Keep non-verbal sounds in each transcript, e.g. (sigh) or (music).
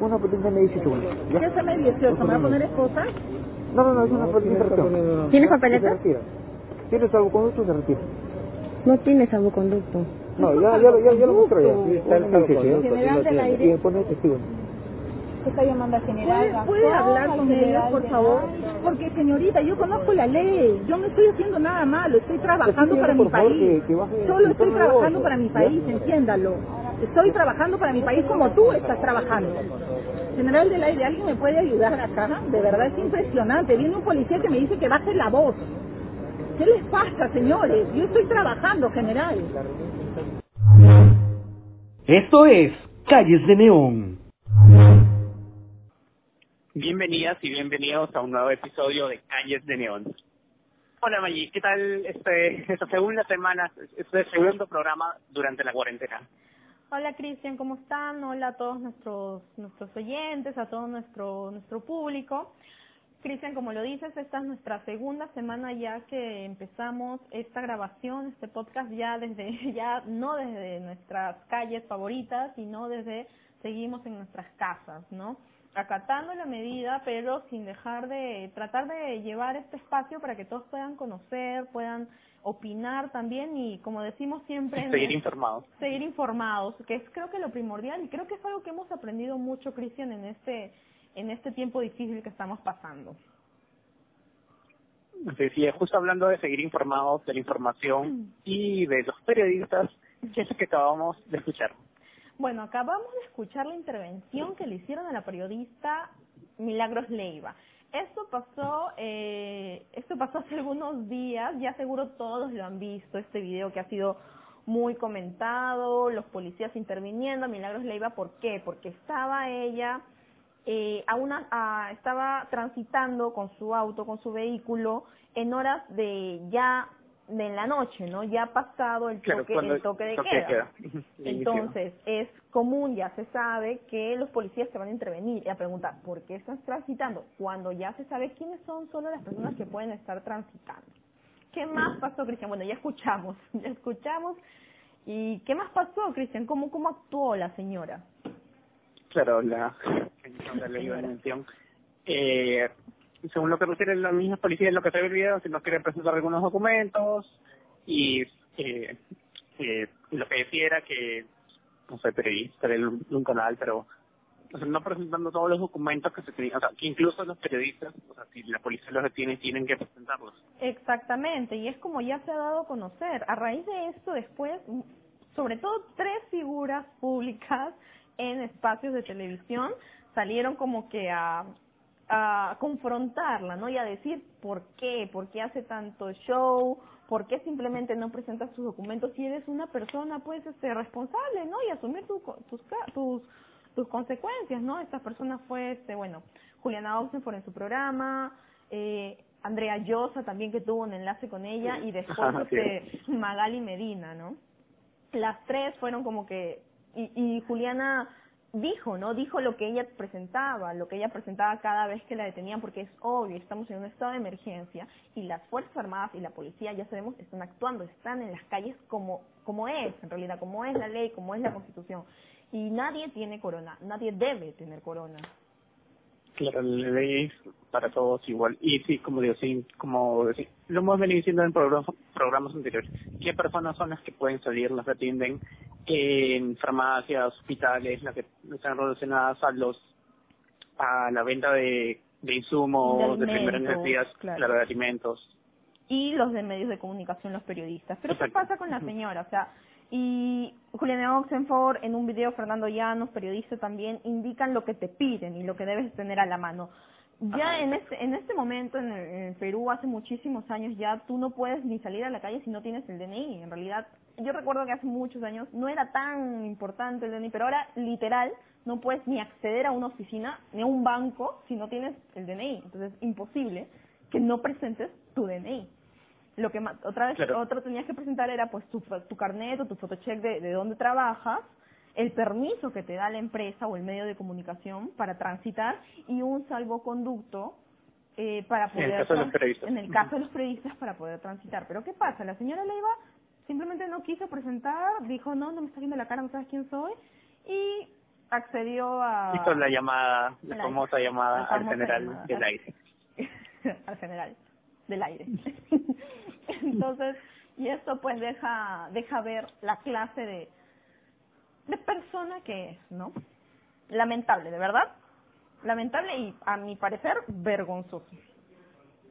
Una patente M18. ¿ya? ¿Qué es M18? ¿Me va a poner esposa? No, no, no, es una de infracción. ¿Tienes papeleta? retira. Tiene salvoconducto se retira. No tiene salvoconducto. No, ya, ya, ya, ya lo mostró ya. Está el Un M18, ¿ya? General del Y aire. pone testigo. está llamando al general ¿Puede, hablar con ellos, por favor? Porque, señorita, yo conozco la ley. Yo no estoy haciendo nada malo. Estoy trabajando Señora, para por mi favor, país. Solo estoy trabajando para mi ¿ya? país, entiéndalo. Estoy trabajando para mi país como tú estás trabajando. General del aire, ¿alguien me puede ayudar acá? De verdad es impresionante. Viene un policía que me dice que baje la voz. ¿Qué les pasa, señores? Yo estoy trabajando, general. Esto es Calles de Neón. Bienvenidas y bienvenidos a un nuevo episodio de Calles de Neón. Hola Maggi, ¿qué tal este, esta segunda semana, este segundo programa durante la cuarentena? Hola Cristian, ¿cómo están? Hola a todos nuestros nuestros oyentes, a todo nuestro nuestro público. Cristian, como lo dices, esta es nuestra segunda semana ya que empezamos esta grabación, este podcast ya desde (laughs) ya no desde nuestras calles favoritas, sino desde seguimos en nuestras casas, ¿no? Acatando la medida, pero sin dejar de tratar de llevar este espacio para que todos puedan conocer, puedan opinar también y como decimos siempre Seguir informados. seguir informados, que es creo que lo primordial y creo que es algo que hemos aprendido mucho, Cristian, en este en este tiempo difícil que estamos pasando. Sí, justo hablando de seguir informados, de la información y de los periodistas, que es lo que acabamos de escuchar. Bueno, acabamos de escuchar la intervención que le hicieron a la periodista Milagros Leiva. Esto pasó, eh, esto pasó hace algunos días, ya seguro todos lo han visto, este video que ha sido muy comentado, los policías interviniendo, Milagros Leiva, ¿por qué? Porque estaba ella, eh, a una, a- estaba transitando con su auto, con su vehículo, en horas de ya de la noche, ¿no? Ya ha pasado el toque, el toque de toque queda. (laughs) Entonces, es común, ya se sabe, que los policías te van a intervenir y a preguntar, ¿por qué estás transitando? Cuando ya se sabe quiénes son solo las personas que pueden estar transitando. ¿Qué más pasó, Cristian? Bueno, ya escuchamos, (laughs) ya escuchamos. ¿Y qué más pasó, Cristian? ¿Cómo, cómo actuó la señora? Claro, la, la ley de mención. Eh, según lo que refiere la misma policía, lo que se ve el si no quiere presentar algunos documentos y eh, eh, lo que decía era que, no soy periodista de un canal, pero no presentando todos los documentos que se tenían, o sea, que incluso los periodistas, o sea, si la policía los detiene, tienen que presentarlos. Exactamente, y es como ya se ha dado a conocer. A raíz de esto, después, sobre todo tres figuras públicas en espacios de televisión salieron como que a, a confrontarla, ¿no? Y a decir por qué, por qué hace tanto show, por qué simplemente no presenta sus documentos si eres una persona, pues, este, responsable, ¿no? Y asumir tu tus, tus, tus consecuencias, ¿no? Esta persona fue, este, bueno, Juliana Oxenford en su programa, eh, Andrea Llosa también que tuvo un enlace con ella y después (laughs) este, Magali Medina, ¿no? Las tres fueron como que y, y Juliana dijo, ¿no? Dijo lo que ella presentaba, lo que ella presentaba cada vez que la detenían, porque es obvio, estamos en un estado de emergencia y las Fuerzas Armadas y la policía, ya sabemos, están actuando, están en las calles como, como es, en realidad, como es la ley, como es la Constitución. Y nadie tiene corona, nadie debe tener corona. Claro, la ley es para todos igual. Y sí, como digo, sí, como sí, lo hemos venido diciendo en programas, programas anteriores, ¿qué personas son las que pueden salir, las que atienden en farmacias, hospitales, las que están relacionadas a los a la venta de, de insumos, De de, primeras necesidades, claro. claro, de alimentos? y los de medios de comunicación, los periodistas. Pero ¿qué Exacto. pasa con la señora? O sea, y Juliana Oxenford, en un video, Fernando Llanos, periodista también, indican lo que te piden y lo que debes tener a la mano. Ya en este, en este momento en, en Perú, hace muchísimos años ya, tú no puedes ni salir a la calle si no tienes el DNI. En realidad, yo recuerdo que hace muchos años no era tan importante el DNI, pero ahora literal no puedes ni acceder a una oficina ni a un banco si no tienes el DNI. Entonces, imposible que no presentes tu DNI lo que ma- otra vez Claro. otro tenías que presentar era pues tu, tu carnet o tu photocheck de, de dónde trabajas el permiso que te da la empresa o el medio de comunicación para transitar y un salvoconducto eh, para En el poder caso de los periodistas. en el caso de los periodistas para poder transitar pero qué pasa la señora Leiva simplemente no quiso presentar dijo no no me está viendo la cara no sabes quién soy y accedió a... Hizo la llamada, la La- famosa llamada la al general llamada. del aire. (laughs) al general del aire. (laughs) Entonces, y esto pues deja deja ver la clase de de persona que es, ¿no? Lamentable, de verdad. Lamentable y a mi parecer vergonzoso.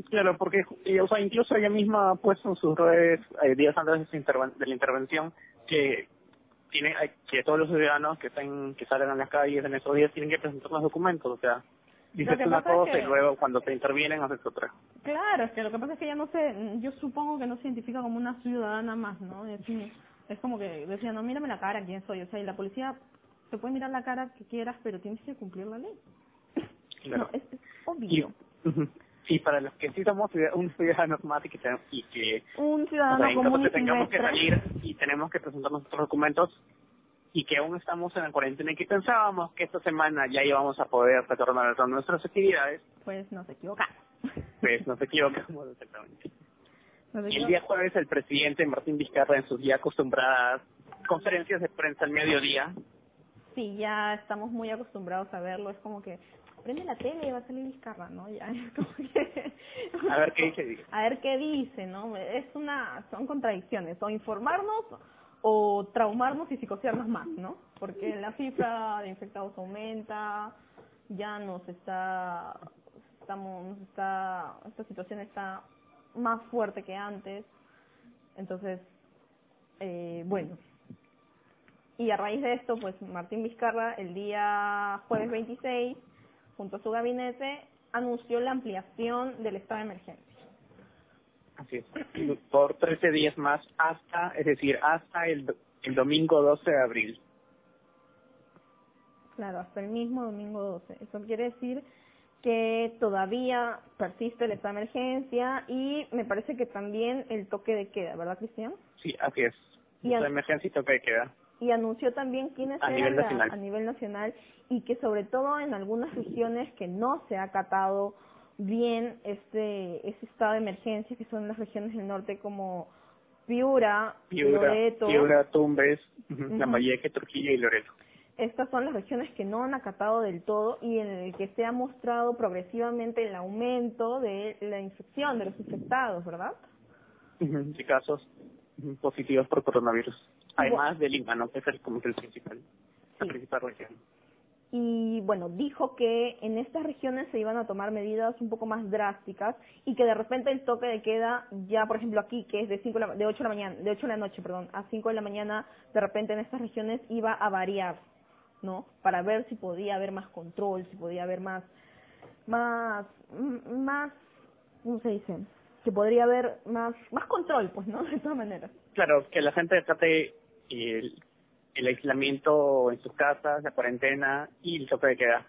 Claro, porque o sea, incluso ella misma ha puesto en sus redes eh, días antes de, su de la intervención que tiene que todos los ciudadanos que estén que salen a las calles en esos días tienen que presentar los documentos, o sea, dices una pasa es cosa que- y luego cuando te intervienen haces otra. Claro, es que lo que pasa es que ella no se, yo supongo que no se identifica como una ciudadana más, ¿no? Es, es como que decía, no, mírame la cara, quién soy. O sea, y la policía te puede mirar la cara que quieras, pero tienes que cumplir la ley. Claro. No, es, es Y, obvio. y para los que sí somos un ciudadano más y que, y que Un o ciudadano sea, en caso común y tengamos que salir y tenemos que presentar nuestros documentos y que aún estamos en la cuarentena y que pensábamos que esta semana ya íbamos a poder retornar a nuestras actividades, Pues nos equivocamos. pues nos equivocamos (laughs) exactamente. Nos el día jueves el presidente Martín Vizcarra en sus ya acostumbradas conferencias de prensa al mediodía, Sí, ya estamos muy acostumbrados a verlo. Es como que prende la tele y va a salir Vizcarra, ¿no? Ya (laughs) es como que... a ver qué dice. A ver qué dice, ¿no? Es una... Son contradicciones. O informarnos o traumarnos y psicosearnos más, ¿no? Porque la cifra de infectados aumenta, ya nos está... Estamos... Esta situación está más fuerte que antes. Entonces, eh, bueno, y a raíz de esto, pues Martín Vizcarra el día jueves 26, junto a su gabinete, anunció la ampliación del estado de emergencia. Así es. Por 13 días más hasta, es decir, hasta el, el domingo 12 de abril. Claro, hasta el mismo domingo 12. Eso quiere decir que todavía persiste el estado de emergencia y me parece que también el toque de queda, ¿verdad, Cristian? Sí, así es. Y La emergencia y toque de queda. y anunció también quiénes A eran nivel nacional. a nivel nacional y que sobre todo en algunas regiones que no se ha acatado bien este ese estado de emergencia que son las regiones del norte como Piura, Piura, Loreto, Piura Tumbes, ujú, Ujú. Lambayeque, Trujillo y Loreto. estas son las regiones que no han acatado del todo y en el que se ha mostrado progresivamente el aumento de la infección de los infectados, ¿verdad? Casos positivos por coronavirus. Además de Lima, ¿no? Que es el, como que el principal, la Sí. principal región. Y bueno, dijo que en estas regiones se iban a tomar medidas un poco más drásticas y que de repente el toque de queda ya, por ejemplo, aquí que es de cinco de, la- de 8 de la mañana, de 8 de la noche, perdón, a 5 de la mañana, de repente en estas regiones iba a variar, ¿no? Para ver si podía haber más control, si podía haber más más más ¿cómo se dice? Que podría haber más más control, pues, ¿no? (laughs) De todas maneras. Claro, que la gente trate el, el aislamiento en sus casas, la cuarentena y el toque de queda.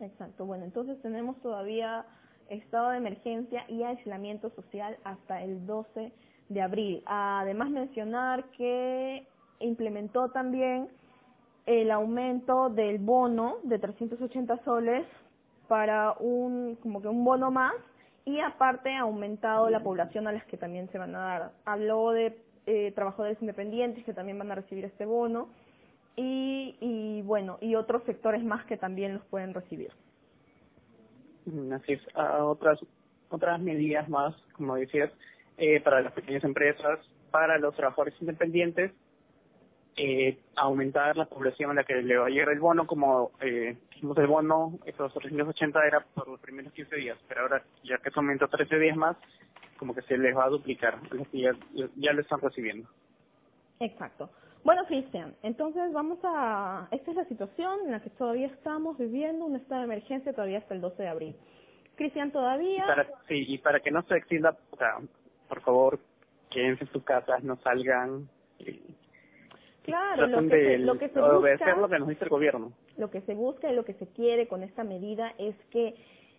Exacto. Bueno, entonces tenemos todavía estado de emergencia y aislamiento social hasta el 12 de abril. Además mencionar que implementó también el aumento del bono de 380 soles para un como que un bono más y aparte ha aumentado la población a las que también se van a dar. Habló de eh, trabajadores independientes que también van a recibir este bono y, y bueno, y otros sectores más que también los pueden recibir. Mm, Así es. Ah, otras, otras medidas más, como decías, eh, para las pequeñas empresas, para los trabajadores independientes, eh, aumentar la población a la que le va a llegar el bono, como eh, el bono, esos 380 era por los primeros 15 días, pero ahora ya que se aumentó 13 días más, como que se les va a duplicar, los que ya, ya lo están recibiendo. Exacto. Bueno, Cristian, entonces vamos a... Esta es la situación en la que todavía estamos viviendo un estado de emergencia todavía hasta el 12 de abril. Cristian, todavía... Para, sí, y para que no se extienda, o sea, por favor, quédense en sus casas, no salgan. eh, Claro, lo que, se, lo que se busca... lo que nos dice el gobierno. lo que se busca y lo que se quiere con esta medida es que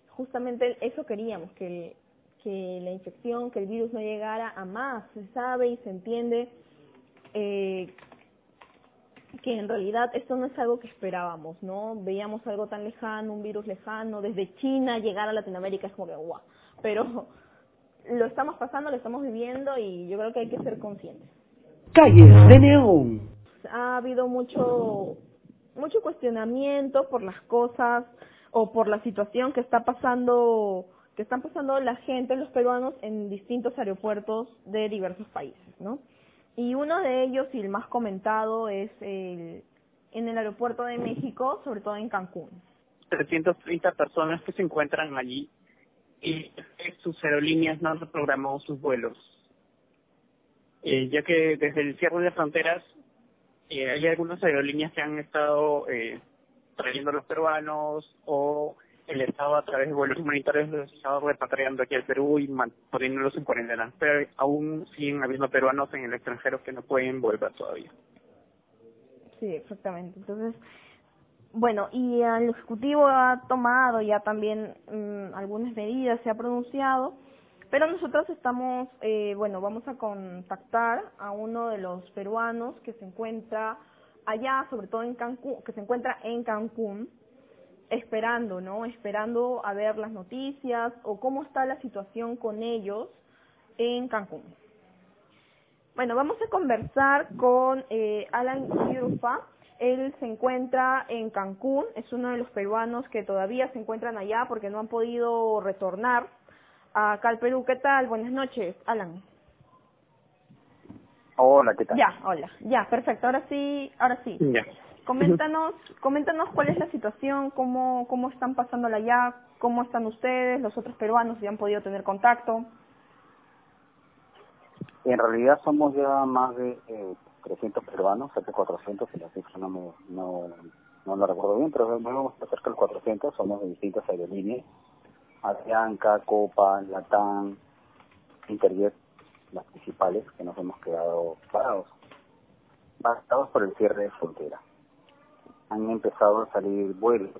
justamente eso queríamos, que, que la infección, que el virus no llegara a más. Se sabe y se entiende eh, que en realidad esto no es algo que esperábamos, ¿no? Veíamos algo tan lejano, un virus lejano, desde China llegar a Latinoamérica es como que guau. Pero (laughs) lo estamos pasando, lo estamos viviendo y yo creo que hay que ser conscientes. Calles de Neón. ha habido mucho mucho cuestionamiento por las cosas o por la situación que está pasando que están pasando la gente, los peruanos en distintos aeropuertos de diversos países, ¿no? Y uno de ellos y el más comentado es el, en el aeropuerto de México, sobre todo en Cancún. 330 personas que se encuentran allí y sus aerolíneas no han reprogramado sus vuelos. Eh, ya que desde el cierre de fronteras eh, hay algunas aerolíneas que han estado eh, trayendo a los peruanos o el Estado a través de vuelos humanitarios los ha estado repatriando aquí al Perú y poniéndolos en cuarentena. Pero aún siguen habiendo peruanos en el extranjero que no pueden volver todavía. Sí, exactamente. Entonces, bueno, y el Ejecutivo ha tomado ya también mm, algunas medidas, se ha pronunciado, pero nosotros estamos, eh, bueno, vamos a contactar a uno de los peruanos que se encuentra allá, sobre todo en Cancún, que se encuentra en Cancún, esperando, ¿no? Esperando a ver las noticias o cómo está la situación con ellos en Cancún. Bueno, vamos a conversar con eh, Alan Yurufa. Él se encuentra en Cancún, es uno de los peruanos que todavía se encuentran allá porque no han podido retornar acá al Perú. ¿Qué tal? Buenas noches, Alan. Hola, ¿qué tal? Ya, hola. Ya, perfecto. Ahora sí, ahora sí. Ya. Coméntanos, coméntanos cuál es la situación, cómo, cómo están pasándola allá, cómo están ustedes, los otros peruanos, si han podido tener contacto. En realidad somos ya más de eh, 300 peruanos, cerca de 400, y la cifra no, me, no, no lo recuerdo bien, pero vamos a cerca de 400, somos de distintas aerolíneas, Avianca, Copa, Latam, Interjet, las principales, que nos hemos quedado parados, parados por el cierre de frontera. Han empezado a salir vuelos,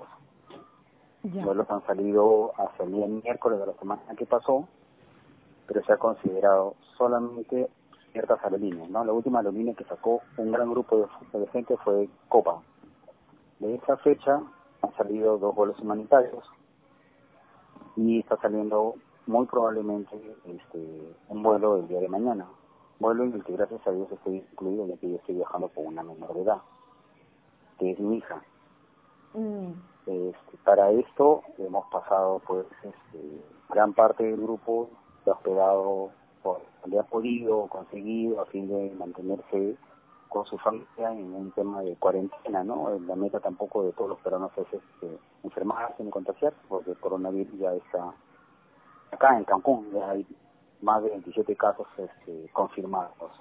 Ya. vuelos han salido hasta el día miércoles de la semana que pasó, pero se ha considerado solamente ciertas aerolíneas, ¿no? La última aerolínea que sacó un gran grupo de, de gente fue Copa. De esa fecha han salido dos vuelos humanitarios y está saliendo muy probablemente este, un vuelo el día de mañana. Vuelo en el que gracias a Dios estoy incluido ya que yo estoy viajando con una menor de edad, que es mi hija. Mm, Este, para esto hemos pasado pues este, gran parte del grupo se ha hospedado por donde ha podido conseguido a fin de mantenerse con su familia en un tema de cuarentena, ¿no? La meta tampoco de todos los peruanos es este, enfermarse ni contagiarse, porque el coronavirus ya está acá en Cancún, ya hay más de 27 casos este, confirmados.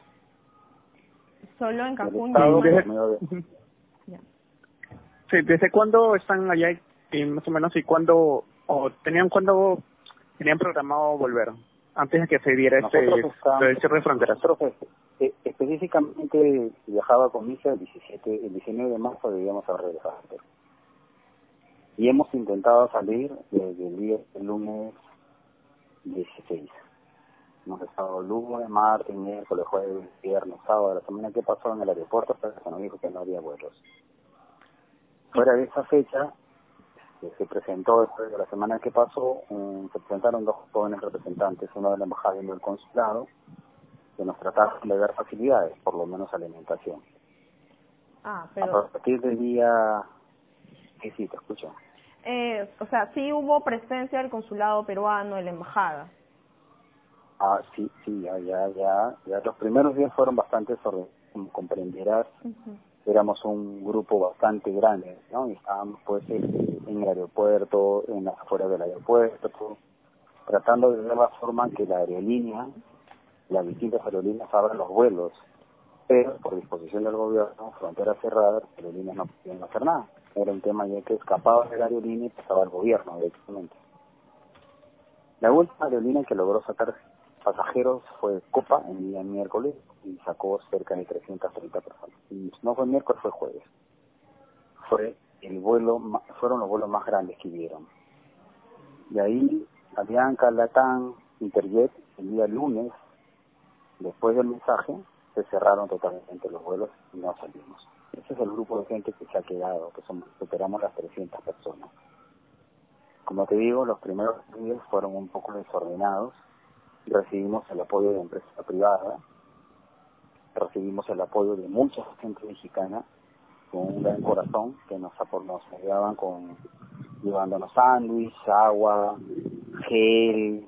solo en Cancún. Estado, ya hay. Sí, ¿Desde cuándo están allá y más o menos y cuándo o tenían cuándo tenían programado volver antes de que se diera este el cierre de fronteras? Nosotros eh, específicamente viajaba con mi hija el 17, el 19 de marzo debíamos haber regresado. Y hemos intentado salir desde el día el lunes 16. Hemos estado lunes, martes, miércoles, jueves, viernes, sábado, la semana que pasó en el aeropuerto hasta que nos dijo que no había vuelos. Fuera de esa fecha, que se presentó después de la semana que pasó, um, se presentaron dos jóvenes representantes, uno de la embajada y uno del consulado, que nos trataron de dar facilidades, por lo menos alimentación. Ah, A pero, partir del día... Sí, sí, te escucho. eh, o sea, sí hubo presencia del consulado peruano, de la embajada. Ah, sí, sí, ya, ya, ya, ya. Los primeros días fueron bastante como comprenderás. Éramos un grupo bastante grande, ¿no? Y estábamos, pues, en el aeropuerto, en las afueras del aeropuerto, tratando de ver la forma que la aerolínea, las distintas aerolíneas abran los vuelos. Pero, por disposición del gobierno, fronteras cerradas, las aerolíneas no podían hacer nada. Era un tema ya que escapaba de la aerolínea y pasaba al gobierno, directamente. La última aerolínea que logró sacar pasajeros fue Copa el día miércoles y sacó cerca de 330 personas. Y no fue miércoles, fue jueves. Fue el vuelo, fueron los vuelos más grandes que hubieron. De ahí, Avianca, Latam, Interjet, el día lunes, después del mensaje, se cerraron totalmente los vuelos y no salimos. Ese es el grupo de gente que se ha quedado, que son, superamos las 300 personas. Como te digo, los primeros días fueron un poco desordenados y recibimos el apoyo de empresa privada recibimos el apoyo de mucha gente mexicana con un gran corazón que nos, nos ayudaban con llevándonos sándwich, agua, gel,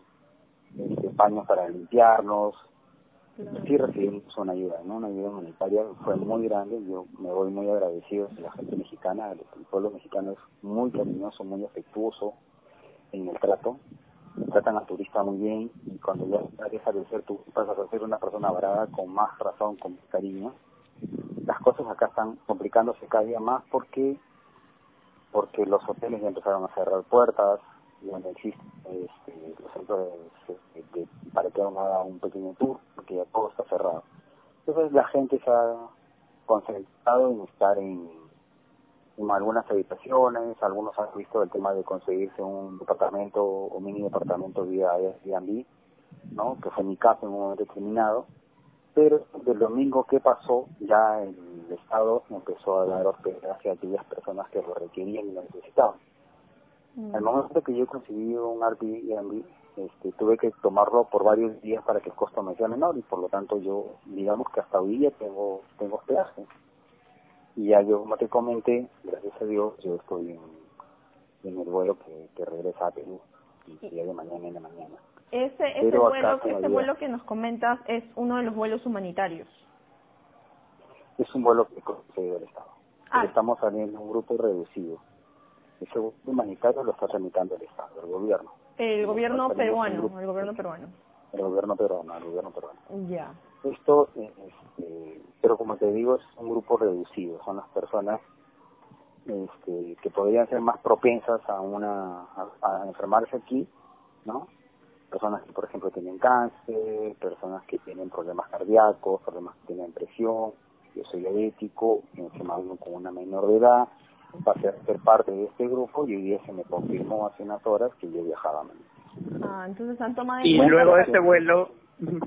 este, paños para limpiarnos. Sí recibimos una ayuda, ¿no? Una ayuda humanitaria fue muy grande. Yo me voy muy agradecido de la gente mexicana. El pueblo mexicano es muy cariñoso, muy afectuoso en el trato. Tratan al turista muy bien y cuando ya deja de ser tú pasas a ser una persona brava con más razón, con más cariño. Las cosas acá están complicándose cada día más porque porque los hoteles ya empezaron a cerrar puertas, ya no existen este, los centros de- de- para que haga un pequeño tour, porque ya todo está cerrado. Entonces la gente se ha concentrado en estar en, en algunas habitaciones, algunos han visto el tema de conseguirse un departamento o mini departamento vía Airbnb, ¿no? que fue mi caso en un momento determinado, pero del domingo que pasó ya el Estado empezó a dar hospedaje a aquellas personas que lo requerían y lo necesitaban. Al momento que yo conseguí un Airbnb, este, tuve que tomarlo por varios días para que el costo me sea menor y por lo tanto yo, digamos que hasta hoy día tengo, tengo hospedaje. Y ya yo, como te comenté, gracias a Dios, yo estoy en, en el vuelo que, que regresa a Perú y que ya de mañana en la mañana. Ese, ese, vuelo, ese vuelo que nos comentas es uno de los vuelos humanitarios. Es un vuelo que concedió el Estado. Ah. Estamos saliendo un grupo reducido. Ese vuelo humanitario lo está tramitando el Estado, el gobierno. El gobierno peruano, el gobierno peruano. El gobierno peruano, el gobierno peruano. Ya. Esto, eh, este, pero como te digo, es un grupo reducido. Son las personas este, que podrían ser más propensas a una a, a enfermarse aquí, ¿no? Personas que, por ejemplo, tienen cáncer, personas que tienen problemas cardíacos, problemas que tienen presión. Yo soy diabético, uno con una menor de edad, pasé a ser parte de este grupo y hoy día se me confirmó hace unas horas que yo viajaba mañana. Ah, entonces han tomado en Y cuenta luego de este vuelo,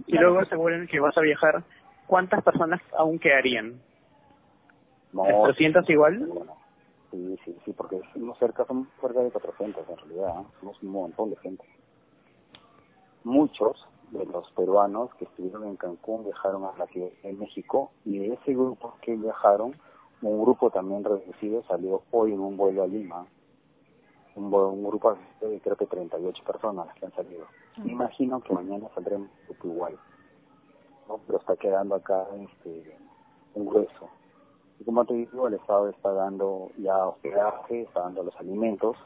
y luego de este vuelo en el que vas a viajar, ¿cuántas personas aún quedarían? No, ¿Es 300 igual? Bueno, sí, sí, sí, porque somos cerca, somos cerca de 400 en realidad, ¿eh? somos un montón de gente. Muchos de los peruanos que estuvieron en Cancún viajaron a la Ciudad de México y de ese grupo que viajaron, un grupo también reducido salió hoy en un vuelo a Lima. Un, un grupo de creo que 38 personas las que han salido. Me imagino que mañana saldremos igual. ¿no? Pero está quedando acá este un grueso. Y como te digo, el Estado está dando ya hospedaje, está dando los alimentos,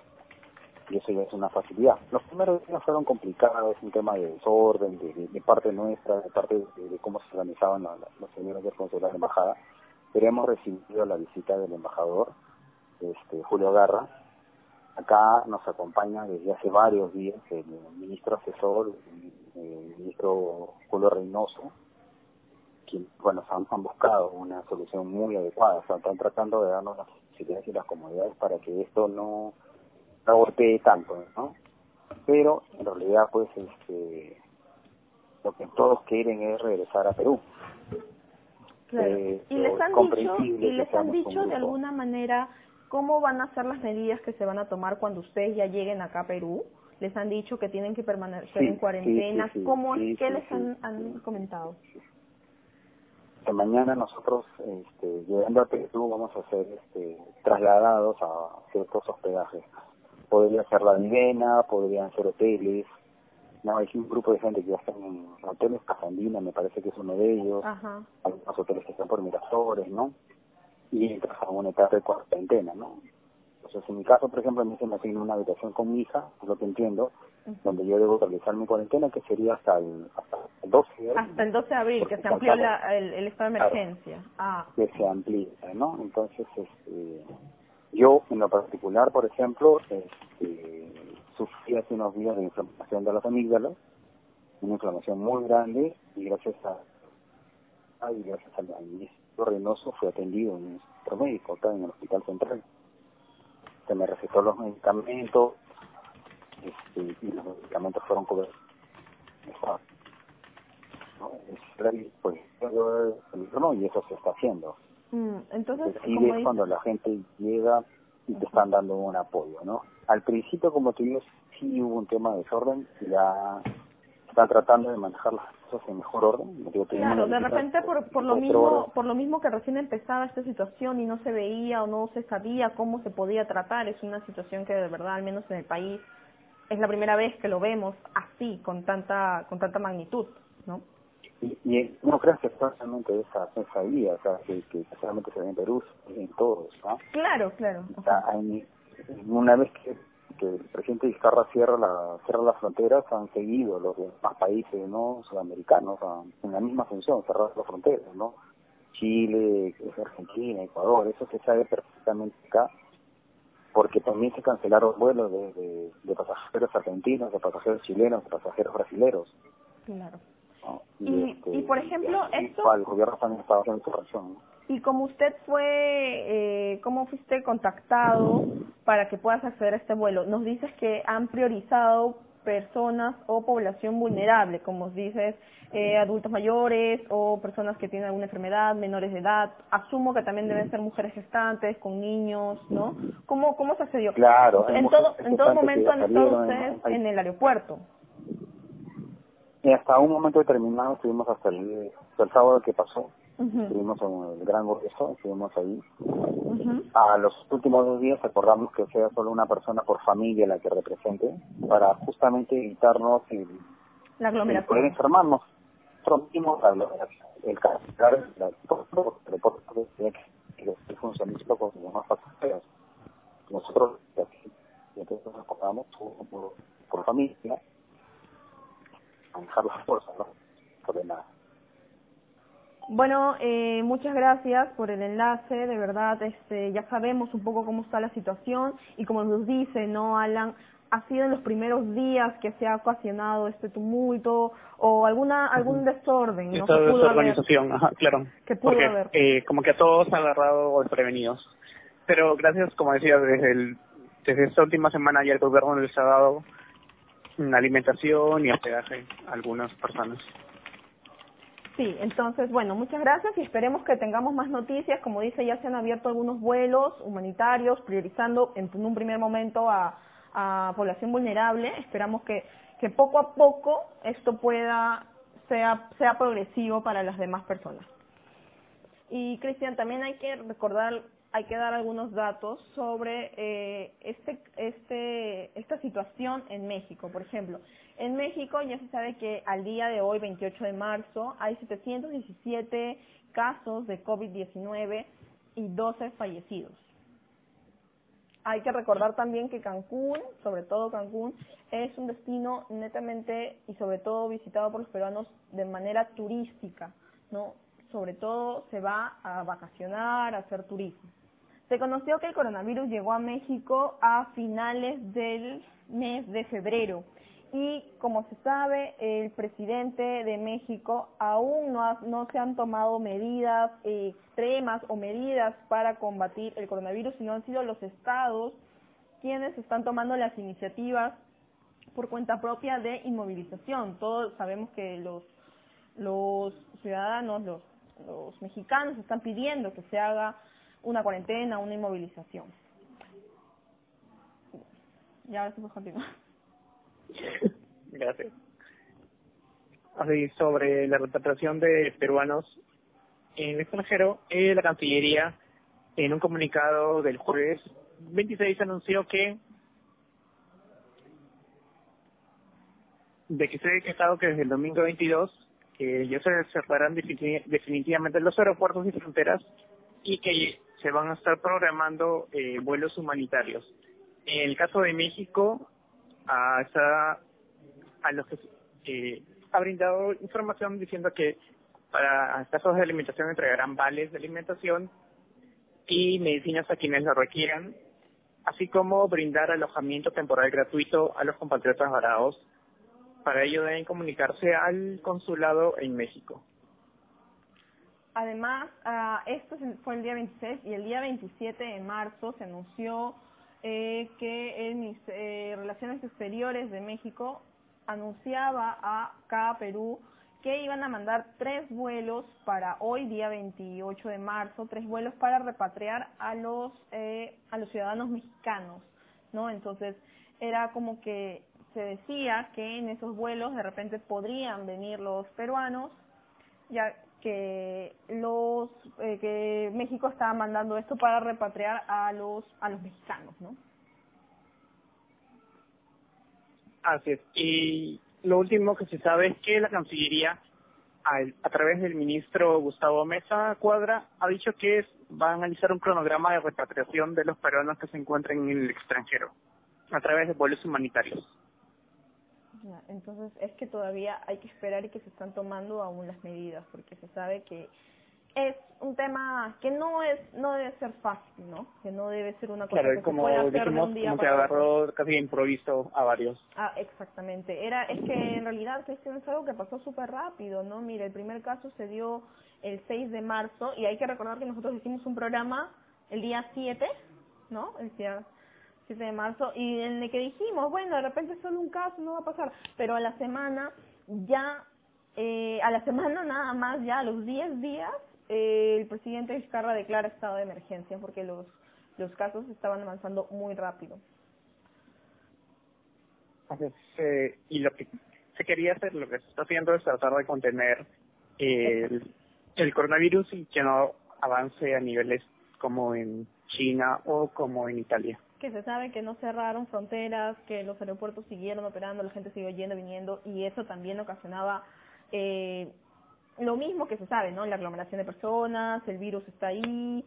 y eso ya es una facilidad. Los primeros días fueron complicados, un tema de desorden, de, de- de parte nuestra, de parte de, de cómo se organizaban la- la- los señores del consulado de la embajada, pero hemos recibido la visita del embajador, este, Julio Garra. Acá nos acompaña desde hace varios días el ministro asesor, el ministro Julio Reynoso, quien, bueno, han, han buscado una solución muy adecuada, o sea, están tratando de darnos las facilidades y las comodidades para que esto no, no golpee tanto, ¿no? Pero en realidad, pues, este, lo que todos quieren es regresar a Perú. Claro. Eh, y les es han dicho, y les han dicho de alguna manera cómo van a ser las medidas que se van a tomar cuando ustedes ya lleguen acá a Perú. Les han dicho que tienen que permanecer Sí, en cuarentena. sí, sí, ¿Cómo, ¿Qué les han, han comentado? que mañana nosotros, este, llegando a Perú, vamos a ser este, trasladados a ciertos hospedajes. Podría ser la Vivena, podrían ser hoteles. No, hay un grupo de gente que ya están en hoteles, Casandina me parece que es uno de ellos. Ajá. Algunos hoteles que están por Miraflores, ¿no? Y entras a una etapa de cuarentena, ¿no? Entonces, en mi caso, por ejemplo, a mí se me asigna una habitación con mi hija, es lo que entiendo, donde yo debo realizar mi cuarentena, que sería hasta el, hasta el 12 de abril. Hasta el 12 de abril, que se amplió la, el, el estado de Claro. emergencia. Ah, que se amplía, ¿no? Entonces, este, yo en lo particular, por ejemplo, este, sufrí hace unos días de inflamación de las amígdalas, una inflamación muy grande, y gracias a, ay, gracias al, al Reynoso fui atendido en un centro médico acá en el Hospital Central. Se me recetó los medicamentos, este, y los medicamentos fueron cubiertos. ¿no? Es del gobierno y eso se está haciendo. mm, entonces, Sí dice- cuando la gente llega y te están dando un apoyo, ¿no? Al principio, como tú dices, sí hubo un tema de desorden, ya están tratando de manejar las cosas en mejor orden. Digo, Claro, de repente por, por lo mismo, horas. por lo mismo que recién empezaba esta situación y no se veía o no se sabía cómo se podía tratar, es una situación que de verdad, al menos en el país, es la primera vez que lo vemos así, con tanta, con tanta magnitud, ¿no? Y, y no creas que solamente esa, esa vía, o sea, que, que solamente se ve en Perú, en todos, ¿no? Claro, claro. O sea, hay- una vez que, que el presidente Vizcarra cierra la cierra las fronteras, han seguido los demás países no sudamericanos a- en la misma función, cerrar las fronteras, ¿no? Chile, Argentina, Ecuador, eso se sabe perfectamente acá, porque también se cancelaron vuelos de, de, de pasajeros argentinos, de pasajeros chilenos, de pasajeros brasileros. Claro. ¿no? Y- y, por ejemplo, y esto- El gobierno también estaba haciendo su reacción, ¿no? Y como usted fue, eh, ¿cómo fuiste contactado para que puedas acceder a este vuelo? Nos dices que han priorizado personas o población vulnerable, como dices, eh, adultos mayores o personas que tienen alguna enfermedad, menores de edad. Asumo que también deben ser mujeres gestantes, con niños, ¿no? ¿Cómo, cómo se accedió? Claro, en todo, en todo momento han estado ustedes en el aeropuerto. Y hasta un momento determinado estuvimos hasta el, hasta el sábado que pasó, Ujú, estuvimos en el Gran Gorgezo, estuvimos ahí. ujú. A los últimos dos días acordamos que sea solo una persona por familia la que represente, para justamente evitarnos el, La poder aglomeración. enfermarnos. Nosotros mismos, la aglomeración, el cancelar el aeropuerto que funcionando con los demás pasajeros. Nosotros, y entonces nos acordamos por, por, por familia, manejar las fuerzas, ¿no? Sobre nada. Bueno, eh, muchas gracias por el enlace, de verdad, este, ya sabemos un poco cómo está la situación y como nos dice, ¿no, Alan? Ha sido en los primeros días que se ha ocasionado este tumulto o alguna algún desorden, ¿no? Esta desorganización, ajá, claro. Que pudo Porque haber. eh, como que a todos ha agarrado desprevenidos. Pero gracias, como decía, desde el desde esta última semana ya el gobierno les ha dado una alimentación y hospedaje a algunas personas. Sí, entonces, bueno, muchas gracias y esperemos que tengamos más noticias. Como dice, ya se han abierto algunos vuelos humanitarios, priorizando en un primer momento a, población vulnerable. Esperamos que, que poco a poco esto pueda, sea, sea progresivo para las demás personas. Y Cristian, también hay que recordar, hay que dar algunos datos sobre eh, este, este, esta situación en México. Por ejemplo, en México ya se sabe que al día de hoy, 28 de marzo, hay 717 casos de COVID-19 y 12 fallecidos. Hay que recordar también que Cancún, sobre todo Cancún, es un destino netamente y sobre todo visitado por los peruanos de manera turística, ¿no? Sobre todo se va a vacacionar, a hacer turismo. Se conoció que el coronavirus llegó a México a finales del mes de febrero y como se sabe, el presidente de México aún no, se han tomado medidas eh, extremas o medidas para combatir el coronavirus, sino han sido los estados quienes están tomando las iniciativas por cuenta propia de inmovilización. Todos sabemos que los, ciudadanos, los mexicanos están pidiendo que se haga una cuarentena, una inmovilización. Y ahora sí, pues continúa. Gracias. Así, sobre la repatriación de peruanos en el extranjero, eh, la Cancillería, en un comunicado del jueves 26, anunció que de que se ha decretado que desde el domingo 22 que ya se cerrarán defini- definitivamente los aeropuertos y fronteras y que se van a estar programando eh, vuelos humanitarios. En el caso de México, a, los que eh, ha brindado información diciendo que para casos de alimentación entregarán vales de alimentación y medicinas a quienes lo requieran, así como brindar alojamiento temporal gratuito a los compatriotas varados. Para ello deben comunicarse al consulado en México. Además, ah, esto fue el día 26 y el día 27 de marzo se anunció eh, que Minis- eh, Relaciones Exteriores de México anunciaba a acá a Perú que iban a mandar tres vuelos para hoy, día 28 de marzo, tres vuelos para repatriar a los, eh, a los ciudadanos mexicanos, ¿no? Entonces, era como que se decía que en esos vuelos de repente podrían venir los peruanos, ya que los eh, que México estaba mandando esto para repatriar a los a los mexicanos, ¿no? Así es. Y lo último que se sabe es que la Cancillería, a, través del ministro Gustavo Mesa Cuadra, ha dicho que va a analizar un cronograma de repatriación de los peruanos que se encuentran en el extranjero, a través de vuelos humanitarios. Entonces es que todavía hay que esperar y que se están tomando aún las medidas, porque se sabe que es un tema que no es no debe ser fácil, ¿no? Que no debe ser una cosa Claro, que como se pueda hacer de un día como para otro. agarró casi improviso a varios. Ah, exactamente. Era, es que en realidad, Cristian, es algo que pasó súper rápido, ¿no? Mira, el primer caso se dio el 6 de marzo y hay que recordar que nosotros hicimos un programa el día 7, ¿no? El día 7 de marzo y en el que dijimos, bueno, de repente es solo un caso, no va a pasar, pero a la semana ya, eh, a la (laughs) semana nada más, ya a los 10 días, eh, el presidente Vizcarra declara estado de emergencia porque los, los casos estaban avanzando muy rápido. Entonces, eh, y lo que se quería hacer, lo que se está haciendo es tratar de contener el, el coronavirus y que no avance a niveles como en China o como en Italia. Que se sabe que no cerraron fronteras, que los aeropuertos siguieron operando, la gente siguió yendo, viniendo, y eso también ocasionaba eh, lo mismo que se sabe, ¿no? La aglomeración de personas, el virus está ahí,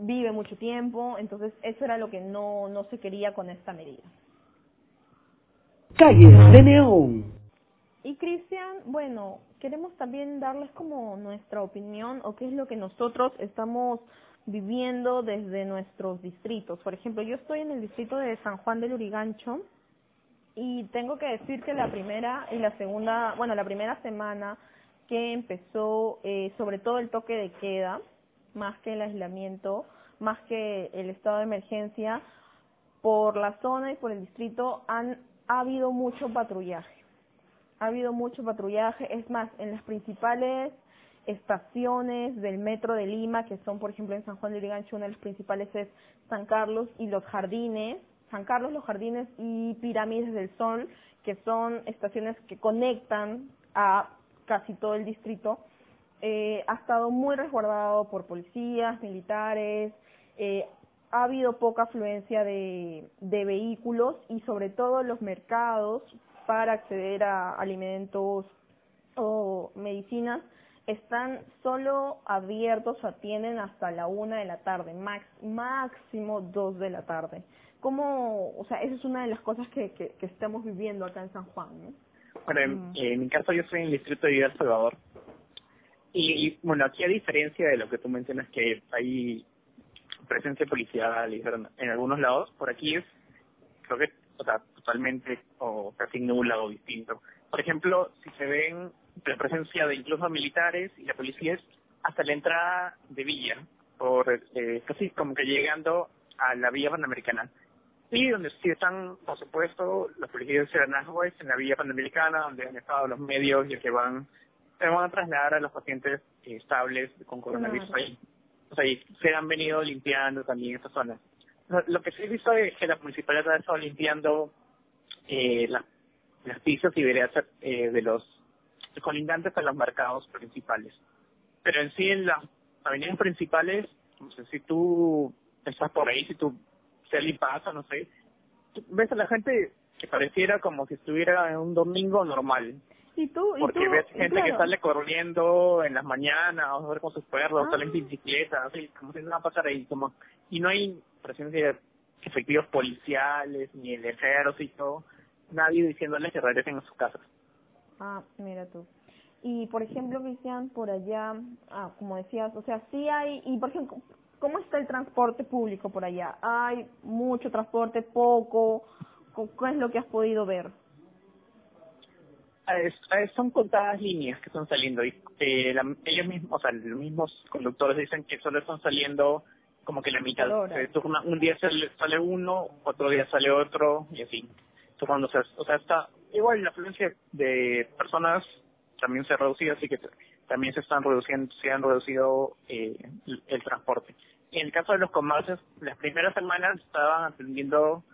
vive mucho tiempo, entonces eso era lo que no, no se quería con esta medida. Calles de Neón. Y Cristian, bueno, queremos también darles como nuestra opinión o qué es lo que nosotros estamos viviendo desde nuestros distritos. Por ejemplo, yo estoy en el distrito de San Juan del Urigancho y tengo que decir que la primera y la segunda, bueno, la primera semana que empezó eh, sobre todo el toque de queda, más que el aislamiento, más que el estado de emergencia, por la zona y por el distrito han ha habido mucho patrullaje. Ha habido mucho patrullaje, es más, en las principales estaciones del metro de Lima, que son, por ejemplo, en San Juan de Urigancho, una de las principales es San Carlos y Los Jardines, San Carlos, Los Jardines y Pirámides del Sol, que son estaciones que conectan a casi todo el distrito, eh, ha estado muy resguardado por policías, militares, eh, ha habido poca afluencia de, de vehículos y sobre todo los mercados para acceder a alimentos o medicinas están solo abiertos o atienden hasta la una de la tarde, max, máximo dos de la tarde. ¿Cómo, o sea, esa es una de las cosas que, que, que estamos viviendo acá en San Juan, ¿no? Bueno, en, en mi caso yo estoy en el distrito de Villa El Salvador. Y bueno, aquí a diferencia de lo que tú mencionas que hay presencia policial en algunos lados, por aquí es, creo que, o sea, totalmente o casi nula o distinto. Por ejemplo, si se ven la presencia de incluso militares y la policía hasta la entrada de Villa, por eh, casi como que llegando a la Villa Panamericana. Y donde sí están, por supuesto, los policías de Aranjuez en la Villa Panamericana, donde han estado los medios y que van, se van a trasladar a los pacientes estables con coronavirus Claro. ahí. O sea, y se han venido limpiando también esas zonas. Lo, que sí he visto es que la municipalidad ha estado limpiando eh, la- las pistas y veredas eh, de los colindantes a los mercados principales. Pero en sí, en las avenidas principales, no sé si tú estás por ahí, si tú se pasa, no sé, ves a la gente que pareciera como si estuviera en un domingo normal. Y tú, y Porque tú, ves gente que sale corriendo en las mañanas, a ver con sus perros, Ah. salen en bicicleta, así, como si no va a pasar ahí, como, y no hay presencia de efectivos policiales, ni el ejército, nadie diciéndoles que regresen a sus casas. Ah, mira tú. Y por ejemplo, Cristian, por allá, ah, como decías, o sea, sí hay, y por ejemplo, ¿cómo está el transporte público por allá? ¿Hay mucho transporte, poco? ¿Cu- ¿Qué es lo que has podido ver? Es- es- son contadas líneas que están saliendo y eh, la- ellos mismos, o sea, los mismos conductores dicen que solo están saliendo como que la mitad. Se un día sale, sale uno, otro día sale otro y así. Entonces, cuando se, o sea, está igual la afluencia de personas también se ha reducido, así que también se están reduciendo, se han reducido eh, el, transporte. En el caso de los comercios, las primeras semanas estaban atendiendo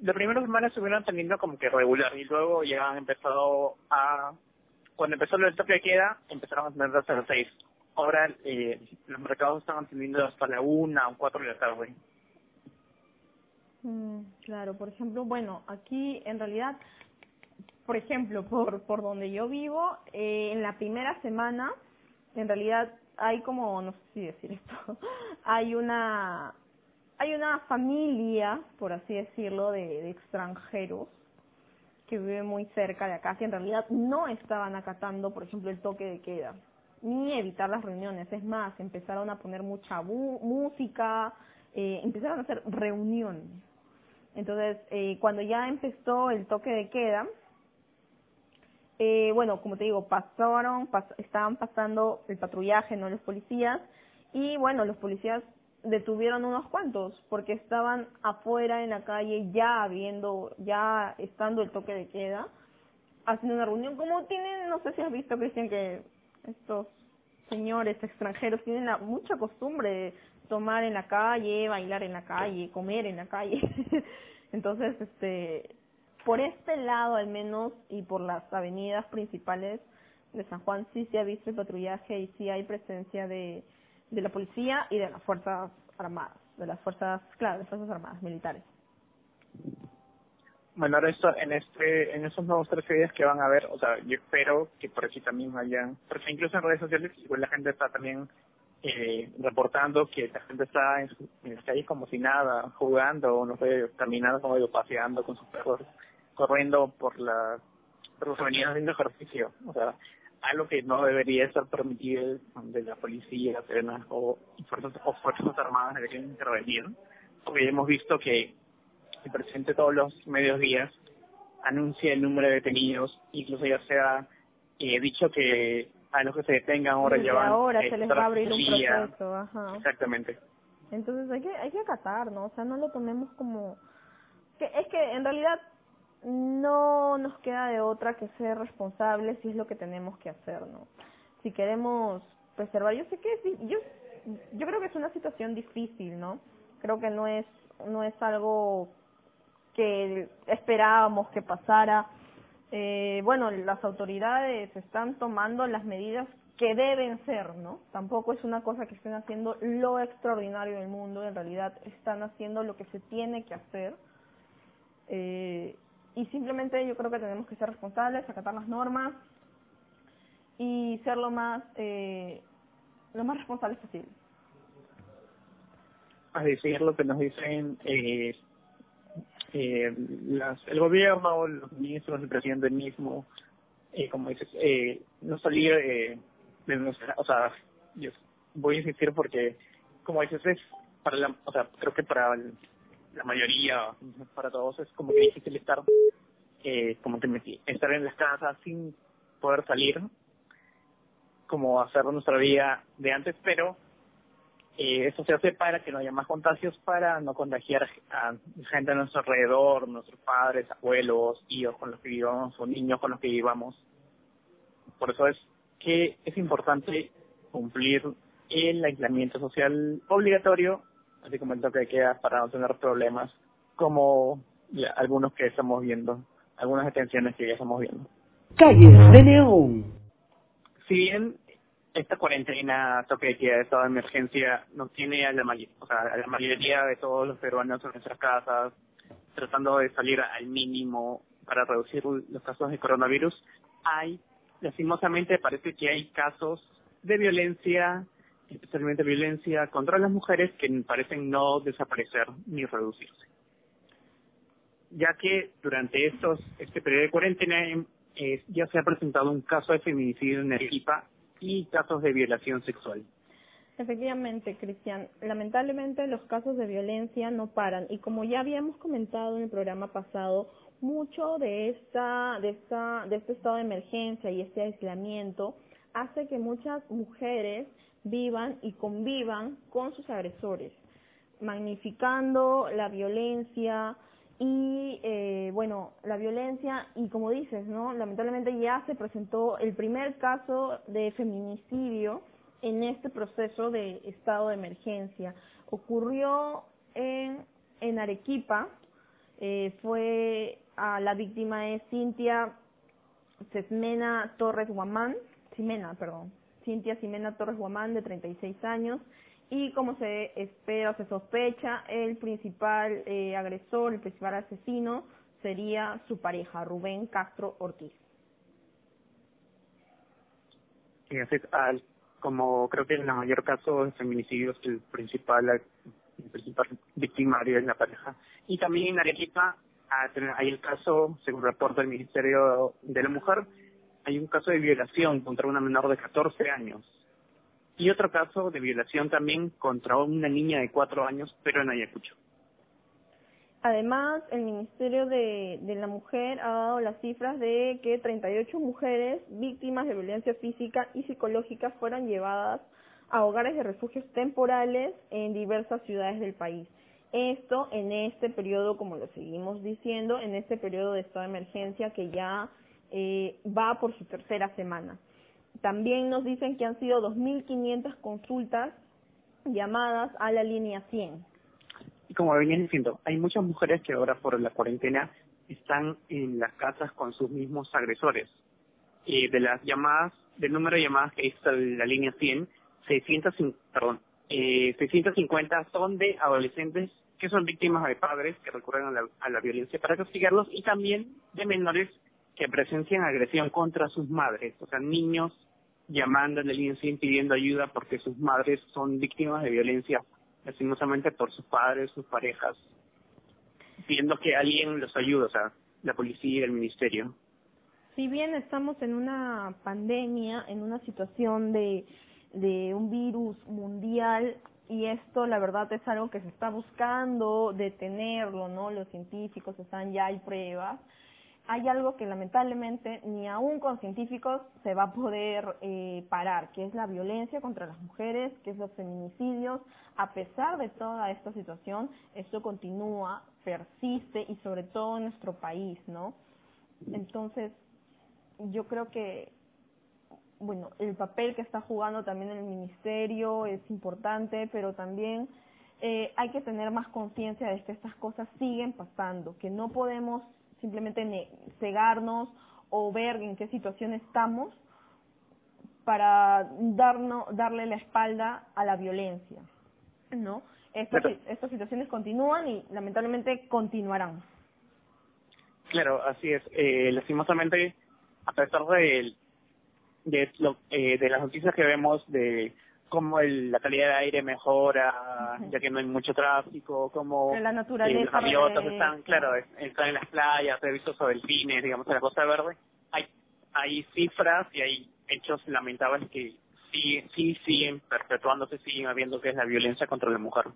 la primera semana estuvieron teniendo como que regular y luego ya han empezado a cuando empezó el toque de queda empezaron a tener hasta las seis ahora eh, los mercados están atendiendo hasta la una o cuatro de la tarde Mm, claro, por ejemplo, bueno, aquí en realidad, por ejemplo, por, por donde yo vivo, eh, en la primera semana, en realidad hay como, no sé si decir esto, (laughs) hay una, hay una familia, por así decirlo, de, extranjeros que viven muy cerca de acá, que en realidad no estaban acatando, por ejemplo, el toque de queda, ni evitar las reuniones. Es más, empezaron a poner mucha música, eh, empezaron a hacer reuniones. Entonces, eh, cuando ya empezó el toque de queda, eh, bueno, como te digo, pasaron, pas estaban pasando el patrullaje, no los policías, y bueno, los policías detuvieron unos cuantos porque estaban afuera en la calle ya habiendo, ya estando el toque de queda, haciendo una reunión. Como tienen, no sé si has visto, Cristian, que estos señores extranjeros tienen la, mucha costumbre de tomar en la calle, bailar en la calle, comer en la calle. (laughs) Entonces, este, por este lado al menos y por las avenidas principales de San Juan sí se ha visto el patrullaje y sí hay presencia de, de la policía y de las fuerzas armadas, de las fuerzas, claro, de las fuerzas armadas militares. Bueno, ahora esto, en este, en esos nuevos tres días que van a ver, o sea, yo espero que por aquí también vayan, porque incluso en redes sociales igual la gente está también eh, reportando que la gente está en, las calles como si nada, jugando, no sé, caminando como digo, paseando con sus perros, corriendo por la por avenidas haciendo ejercicio. O sea, algo que no debería estar permitido de la policía o fuerzas, o fuerzas armadas deberían intervenir. Porque hemos visto que el presidente todos los medios días anuncia el número de detenidos, incluso ya se ha eh, dicho que a los que se detengan ahora Desde llevan ahora eh, se les va a abrir un proceso, ajá. Exactamente. Entonces hay que hay que acatar, ¿no? O sea, no lo tomemos como que es que en realidad no nos queda de otra que ser responsables si es lo que tenemos que hacer, ¿no? Si queremos preservar, yo sé que yo yo creo que es una situación difícil, ¿no? Creo que no es no es algo que esperábamos que pasara. Eh, bueno, las autoridades están tomando las medidas que deben ser, ¿no? Tampoco es una cosa que estén haciendo lo extraordinario del mundo, en realidad están haciendo lo que se tiene que hacer. Eh, y simplemente yo creo que tenemos que ser responsables, acatar las normas y ser lo más, eh, lo más responsables posible. A decir lo que nos dicen eh, eh, las, el gobierno, o los ministros, el presidente mismo, eh, como dices, eh, no salir eh, de nuestra, o sea, yo voy a insistir porque, como dices, es para la, o sea, creo que para el- la mayoría, para todos, es como que difícil estar, eh, como que meti- estar en las casas sin poder salir, como hacer nuestra vida de antes, pero eh, eso se hace para que no haya más contagios, para no contagiar a gente a nuestro alrededor, nuestros padres, abuelos, hijos con los que vivamos o niños con los que vivamos. Por eso es que es importante cumplir el aislamiento social obligatorio, así como el toque de queda, para no tener problemas como ya, algunos que estamos viendo, algunas detenciones que ya estamos viendo. Calles de León. si bien esta cuarentena, toque de queda, estado de emergencia, nos tiene a la, o sea, a la mayoría de todos los peruanos en nuestras casas, tratando de salir al mínimo para reducir los casos de coronavirus, hay, lastimosamente, parece que hay casos de violencia, especialmente violencia contra las mujeres, que parecen no desaparecer ni reducirse. Ya que durante estos este periodo de cuarentena em, ya se ha presentado un caso de feminicidio en Arequipa y casos de violación sexual. Efectivamente, Cristian. Lamentablemente los casos de violencia no paran y como ya habíamos comentado en el programa pasado, mucho de esta, de esta, de este estado de emergencia y este aislamiento hace que muchas mujeres vivan y convivan con sus agresores, magnificando la violencia y eh, bueno, la violencia y como dices, ¿no? Lamentablemente ya se presentó el primer caso de feminicidio en este proceso de estado de emergencia. Ocurrió en, en Arequipa Eh, fue a la víctima es Cintia Cesmena Torres Guamán, Ximena, perdón, Cintia Ximena Torres Guamán de 36 años y como se espera, se sospecha, el principal eh, agresor, el principal asesino sería su pareja, Rubén Castro Ortiz. Como creo que en la mayor caso de feminicidios el principal el principal victimario es la pareja. Y también en Arequipa hay el caso, según reporta el Ministerio de la Mujer, hay un caso de violación contra una menor de 14 años. Y otro caso de violación también contra una niña de 4 años, pero en Ayacucho. Además, el Ministerio de, de, la Mujer ha dado las cifras de que 38 mujeres víctimas de violencia física y psicológica fueron llevadas a hogares de refugios temporales en diversas ciudades del país. Esto en este periodo, como lo seguimos diciendo, en este periodo de estado de emergencia que ya eh, va por su tercera semana. También nos dicen que han sido 2.500 consultas llamadas a la línea 100 y como venían diciendo, hay muchas mujeres que ahora por la cuarentena están en las casas con sus mismos agresores. De las llamadas, del número de llamadas que hizo la línea 100, 600, perdón, eh, 650 son de adolescentes que son víctimas de padres que recurren a la, a la violencia para castigarlos y también de menores que presencian agresión contra sus madres, o sea, niños llamando en línea 100 pidiendo ayuda porque sus madres son víctimas de violencia lastimosamente por sus padres, sus parejas, pidiendo que alguien los ayude, o sea, la policía, el ministerio. Si bien estamos en una pandemia, en una situación de, de un virus mundial, y esto la verdad es algo que se está buscando detenerlo, ¿no? Los científicos están ya hay pruebas, hay algo que lamentablemente ni aún con científicos se va a poder eh, parar, que es la violencia contra las mujeres, que es los feminicidios. A pesar de toda esta situación, esto continúa, persiste y sobre todo en nuestro país, ¿no? Entonces, yo creo que, bueno, el papel que está jugando también el ministerio es importante, pero también eh, hay que tener más conciencia de que estas cosas siguen pasando, que no podemos simplemente cegarnos o ver en qué situación estamos para darnos, darle la espalda a la violencia, ¿no? Estas, estas situaciones continúan y lamentablemente continuarán. Claro, así es. Eh, lastimosamente, a pesar de, de, lo, eh, de las noticias que vemos de cómo el, la calidad de aire mejora, ya que no hay mucho tráfico, cómo la naturaleza eh, los gaviotas están, claro, están en las playas, he visto sobre delfines, digamos, en la Costa Verde. Hay, hay cifras y hay hechos lamentables que sí, sí siguen perpetuándose, siguen habiendo que es la violencia contra la mujer.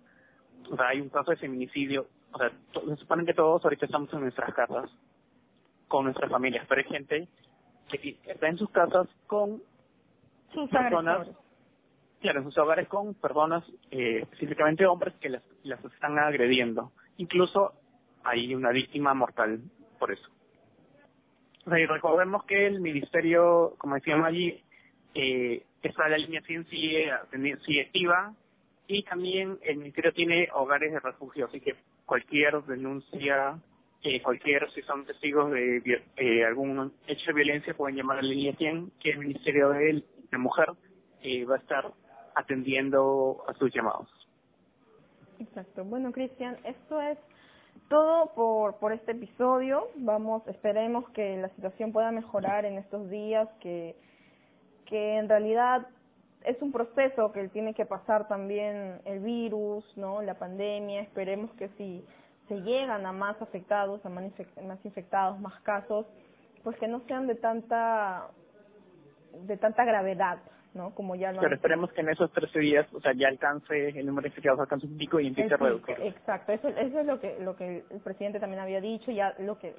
O sea, hay un caso de feminicidio, o sea, se supone que todos ahorita estamos en nuestras casas, con nuestras familias, pero hay gente que está en sus casas con sus personas claro, en sus hogares con personas, eh, específicamente hombres, que las, las están agrediendo. Incluso hay una víctima mortal por eso. y recordemos que el ministerio, como decíamos allí, eh, está la línea 100 sigue, sigue activa y también el ministerio tiene hogares de refugio, así que cualquier denuncia, eh, cualquier, si son testigos de eh, algún hecho de violencia, pueden llamar a la línea 100, que el ministerio de la mujer eh, va a estar atendiendo a sus llamados. Exacto. Bueno, Cristian, esto es todo por, por este episodio. Vamos, esperemos que la situación pueda mejorar en estos días, que, que en realidad es un proceso que tiene que pasar también el virus, ¿no? La pandemia. Esperemos que si se llegan a más afectados, a más infectados, más casos, pues que no sean de tanta de tanta gravedad, ¿no? Como ya Pero esperemos que en esos 13 días, o sea, ya alcance el número de infectados alcance un pico y empiece a reducir. Exacto, eso, eso es lo que lo que el presidente también había dicho, ya lo que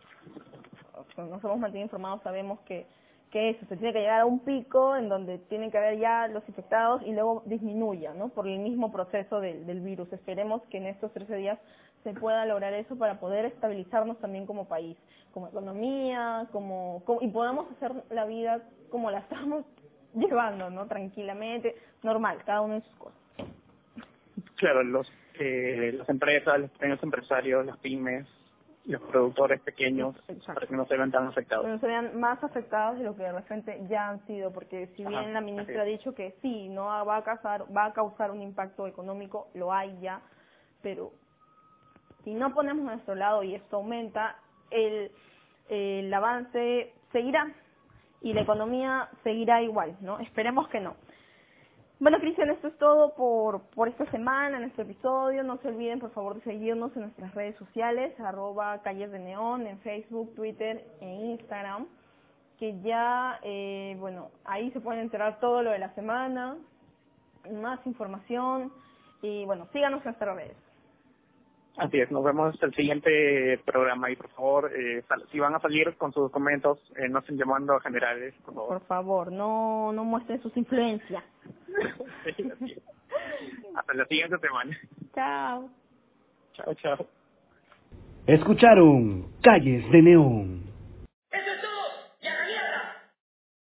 nos hemos mantenido informados sabemos que que eso, se tiene que llegar a un pico en donde tienen que haber ya los infectados y luego disminuya, ¿no? Por el mismo proceso del, del virus. Esperemos que en estos 13 días se pueda lograr eso para poder estabilizarnos también como país, como economía, como, como y podamos hacer la vida como la estamos (laughs) llevando, ¿no? Tranquilamente, normal, cada uno en sus cosas. Claro, los, eh, las empresas, los pequeños empresarios, las pymes, los productores pequeños Exacto. para que no se vean tan afectados. no se vean más afectados de lo que de repente ya han sido, porque si bien Ajá, la ministra ha dicho que sí, no va a causar, va a causar un impacto económico, lo hay ya, pero si no ponemos nuestro lado y esto aumenta, el, el avance seguirá y la economía seguirá igual, ¿no? Esperemos que no. Bueno, Cristian, esto es todo por, por esta semana, en este episodio. No se olviden, por favor, de seguirnos en nuestras redes sociales, arroba calles de neón, en Facebook, Twitter e Instagram, que ya, eh, bueno, ahí se pueden enterar todo lo de la semana, más información, y bueno, síganos en nuestras redes. Así es, nos vemos el siguiente programa y por favor, eh, si van a salir con sus documentos, eh, no estén llamando a generales, por favor. Por favor, no, no muestren sus influencias. (laughs) Sí, así es. Hasta la siguiente semana. Chao. Chao, chao. Escucharon Calles de Neón.